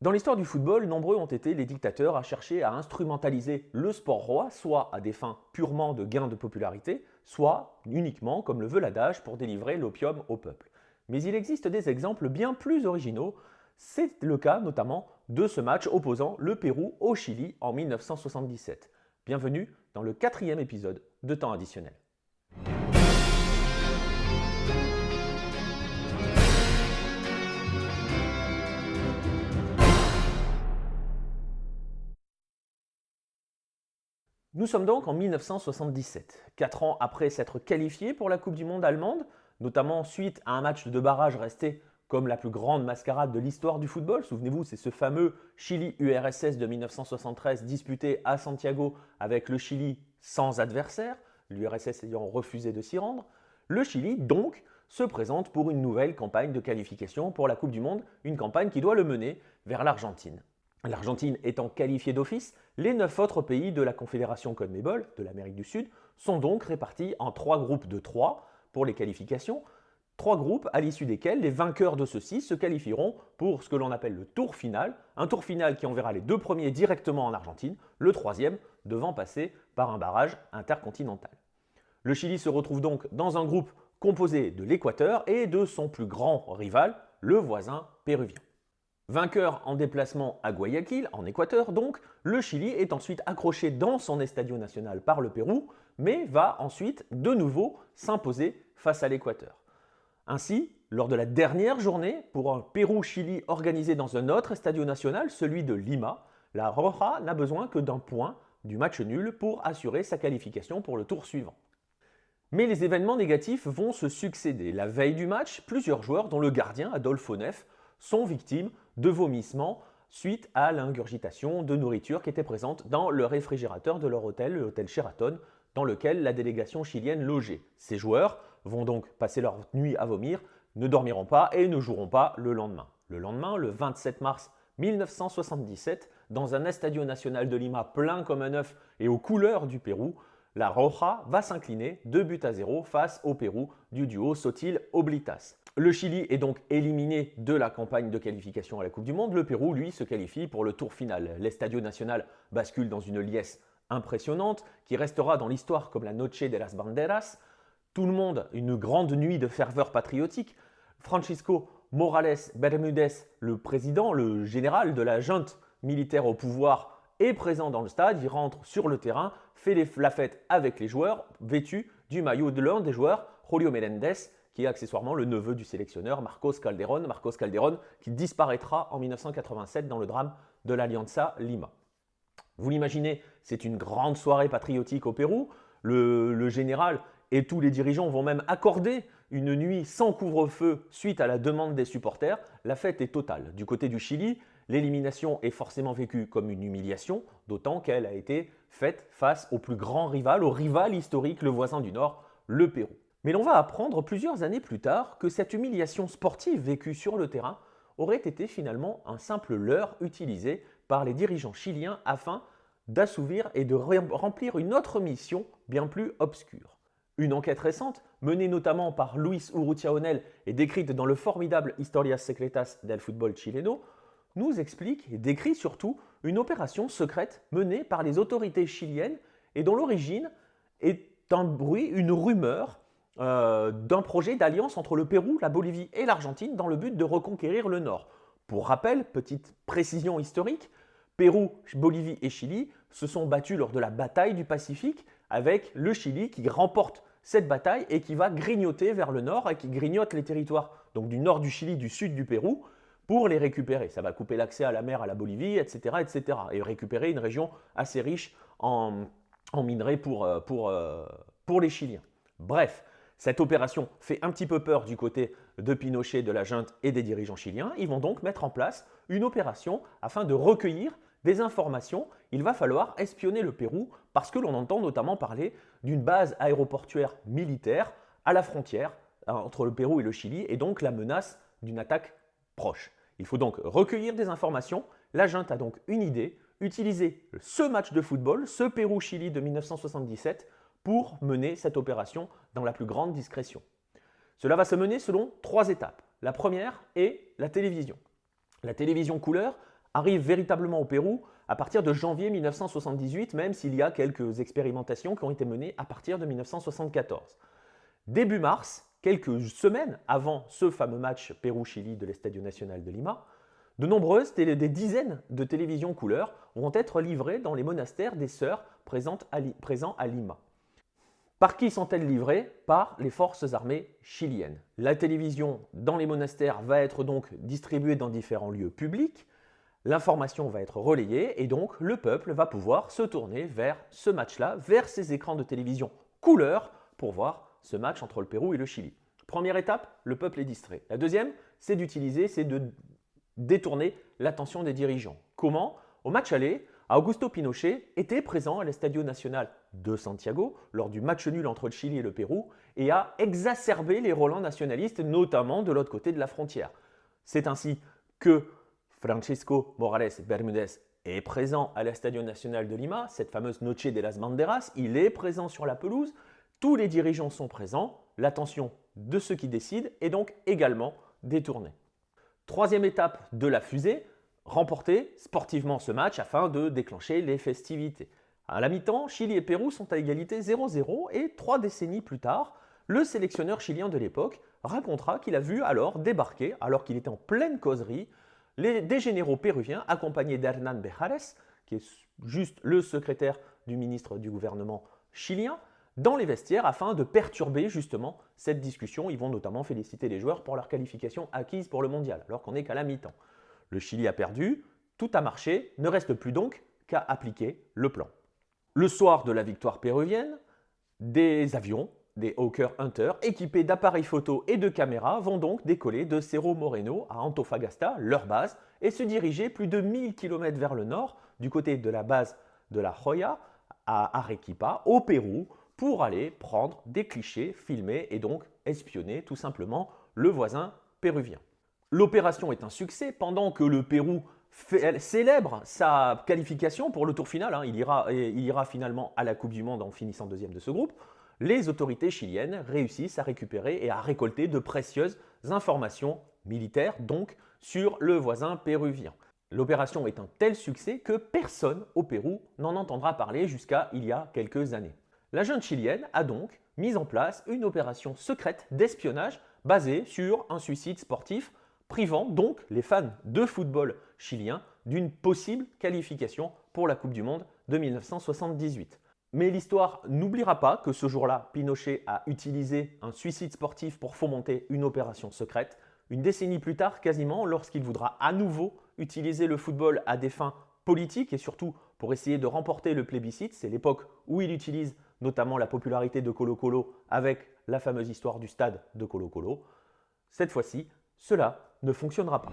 Dans l'histoire du football, nombreux ont été les dictateurs à chercher à instrumentaliser le sport roi, soit à des fins purement de gain de popularité, soit uniquement, comme le veut l'adage, pour délivrer l'opium au peuple. Mais il existe des exemples bien plus originaux. C'est le cas notamment de ce match opposant le Pérou au Chili en 1977. Bienvenue dans le quatrième épisode de Temps additionnel. Nous sommes donc en 1977, quatre ans après s'être qualifié pour la Coupe du Monde allemande, notamment suite à un match de barrage resté comme la plus grande mascarade de l'histoire du football. Souvenez-vous, c'est ce fameux Chili-URSS de 1973 disputé à Santiago avec le Chili sans adversaire, l'URSS ayant refusé de s'y rendre. Le Chili, donc, se présente pour une nouvelle campagne de qualification pour la Coupe du Monde, une campagne qui doit le mener vers l'Argentine. L'Argentine étant qualifiée d'office, les neuf autres pays de la Confédération CONMEBOL de l'Amérique du Sud sont donc répartis en trois groupes de trois pour les qualifications, trois groupes à l'issue desquels les vainqueurs de ceux-ci se qualifieront pour ce que l'on appelle le tour final, un tour final qui enverra les deux premiers directement en Argentine, le troisième devant passer par un barrage intercontinental. Le Chili se retrouve donc dans un groupe composé de l'Équateur et de son plus grand rival, le voisin péruvien. Vainqueur en déplacement à Guayaquil, en Équateur donc, le Chili est ensuite accroché dans son estadio national par le Pérou, mais va ensuite de nouveau s'imposer face à l'Équateur. Ainsi, lors de la dernière journée, pour un Pérou-Chili organisé dans un autre estadio national, celui de Lima, la Roja n'a besoin que d'un point du match nul pour assurer sa qualification pour le tour suivant. Mais les événements négatifs vont se succéder. La veille du match, plusieurs joueurs, dont le gardien Adolfo Neff, sont victimes de vomissements suite à l'ingurgitation de nourriture qui était présente dans le réfrigérateur de leur hôtel, l'hôtel Sheraton, dans lequel la délégation chilienne logeait. Ces joueurs vont donc passer leur nuit à vomir, ne dormiront pas et ne joueront pas le lendemain. Le lendemain, le 27 mars 1977, dans un estadio national de Lima plein comme un œuf et aux couleurs du Pérou, la Roja va s'incliner 2 buts à 0 face au Pérou du duo Sotil-Oblitas. Le Chili est donc éliminé de la campagne de qualification à la Coupe du Monde. Le Pérou, lui, se qualifie pour le tour final. L'Estadio Nacional bascule dans une liesse impressionnante qui restera dans l'histoire comme la Noche de las Banderas. Tout le monde, une grande nuit de ferveur patriotique. Francisco Morales Bermudez, le président, le général de la junte militaire au pouvoir, est présent dans le stade. Il rentre sur le terrain, fait la fête avec les joueurs, vêtu du maillot de l'un des joueurs, Julio Melendez, qui est accessoirement le neveu du sélectionneur Marcos Calderón. Marcos Calderón qui disparaîtra en 1987 dans le drame de l'Alianza Lima. Vous l'imaginez, c'est une grande soirée patriotique au Pérou. Le, général et tous les dirigeants vont même accorder une nuit sans couvre-feu suite à la demande des supporters. La fête est totale. Du côté du Chili, l'élimination est forcément vécue comme une humiliation, d'autant qu'elle a été faite face au plus grand rival, au rival historique, le voisin du Nord, le Pérou. Mais l'on va apprendre plusieurs années plus tard que cette humiliation sportive vécue sur le terrain aurait été finalement un simple leurre utilisé par les dirigeants chiliens afin d'assouvir et de remplir une autre mission bien plus obscure. Une enquête récente, menée notamment par Luis Urrutia Onel et décrite dans le formidable Historias Secretas del Fútbol Chileno, nous explique et décrit surtout une opération secrète menée par les autorités chiliennes et dont l'origine est un bruit, une rumeur euh, d'un projet d'alliance entre le Pérou, la Bolivie et l'Argentine dans le but de reconquérir le Nord. Pour rappel, petite précision historique, Pérou, Bolivie et Chili se sont battus lors de la bataille du Pacifique avec le Chili qui remporte cette bataille et qui va grignoter vers le nord et qui grignote les territoires donc du nord du Chili, du sud du Pérou pour les récupérer. Ça va couper l'accès à la mer à la Bolivie, etc., etc. Et récupérer une région assez riche en, minerais pour, euh, euh, pour les Chiliens. Bref, cette opération fait un petit peu peur du côté de Pinochet, de la junte et des dirigeants chiliens. Ils vont donc mettre en place une opération afin de recueillir des informations. Il va falloir espionner le Pérou parce que l'on entend notamment parler d'une base aéroportuaire militaire à la frontière euh, entre le Pérou et le Chili et donc la menace d'une attaque proche. Il faut donc recueillir des informations. La junte a donc une idée, utiliser ce match de football, ce Pérou-Chili de 1977, pour mener cette opération dans la plus grande discrétion. Cela va se mener selon trois étapes. La première est la télévision. La télévision couleur arrive véritablement au Pérou à partir de janvier 1978, même s'il y a quelques expérimentations qui ont été menées à partir de 1974. Début mars, quelques semaines avant ce fameux match Pérou-Chili de l'Estadio Nacional de Lima, de nombreuses, des dizaines de télévisions couleurs vont être livrées dans les monastères des sœurs présents à Lima. Par qui sont-elles livrées? Par les forces armées chiliennes. La télévision dans les monastères va être donc distribuée dans différents lieux publics. L'information va être relayée et donc le peuple va pouvoir se tourner vers ce match-là, vers ces écrans de télévision couleur pour voir ce match entre le Pérou et le Chili. Première étape, le peuple est distrait. La deuxième, c'est d'utiliser, c'est de détourner l'attention des dirigeants. Comment? Au match aller, Augusto Pinochet était présent à l'Estadio Nacional de Santiago lors du match nul entre le Chili et le Pérou et a exacerbé les relents nationalistes, notamment de l'autre côté de la frontière. C'est ainsi que Francisco Morales Bermúdez est présent à l'Estadio Nacional de Lima, cette fameuse Noche de las Banderas, il est présent sur la pelouse, tous les dirigeants sont présents, l'attention de ceux qui décident est donc également détournée. Troisième étape de la fusée, remporter sportivement ce match afin de déclencher les festivités. À la mi-temps, Chili et Pérou sont à égalité 0-0 et trois décennies plus tard, le sélectionneur chilien de l'époque racontera qu'il a vu alors débarquer, alors qu'il était en pleine causerie, les, des généraux péruviens accompagnés d'Hernan Bejares, qui est juste le secrétaire du ministre du gouvernement chilien, dans les vestiaires afin de perturber justement cette discussion. Ils vont notamment féliciter les joueurs pour leur qualification acquise pour le mondial, alors qu'on n'est qu'à la mi-temps. Le Chili a perdu, tout a marché, ne reste plus donc qu'à appliquer le plan. Le soir de la victoire péruvienne, des avions, des Hawker Hunter, équipés d'appareils photo et de caméras, vont donc décoller de Cerro Moreno à Antofagasta, leur base, et se diriger plus de 1000 km vers le nord, du côté de la base de la Joya, à Arequipa, au Pérou, pour aller prendre des clichés, filmer et donc espionner tout simplement le voisin péruvien. L'opération est un succès pendant que le Pérou célèbre sa qualification pour le tour final. Hein. il, ira, il ira finalement à la Coupe du Monde en finissant deuxième de ce groupe. Les autorités chiliennes réussissent à récupérer et à récolter de précieuses informations militaires, donc sur le voisin péruvien. L'opération est un tel succès que personne au Pérou n'en entendra parler jusqu'à il y a quelques années. La jeune chilienne a donc mis en place une opération secrète d'espionnage basée sur un suicide sportif privant donc les fans de football chilien d'une possible qualification pour la Coupe du Monde de 1978. Mais l'histoire n'oubliera pas que ce jour-là, Pinochet a utilisé un suicide sportif pour fomenter une opération secrète. Une décennie plus tard, quasiment, lorsqu'il voudra à nouveau utiliser le football à des fins politiques et surtout pour essayer de remporter le plébiscite, c'est l'époque où il utilise notamment la popularité de Colo Colo avec la fameuse histoire du stade de Colo Colo. Cette fois-ci, cela ne fonctionnera pas.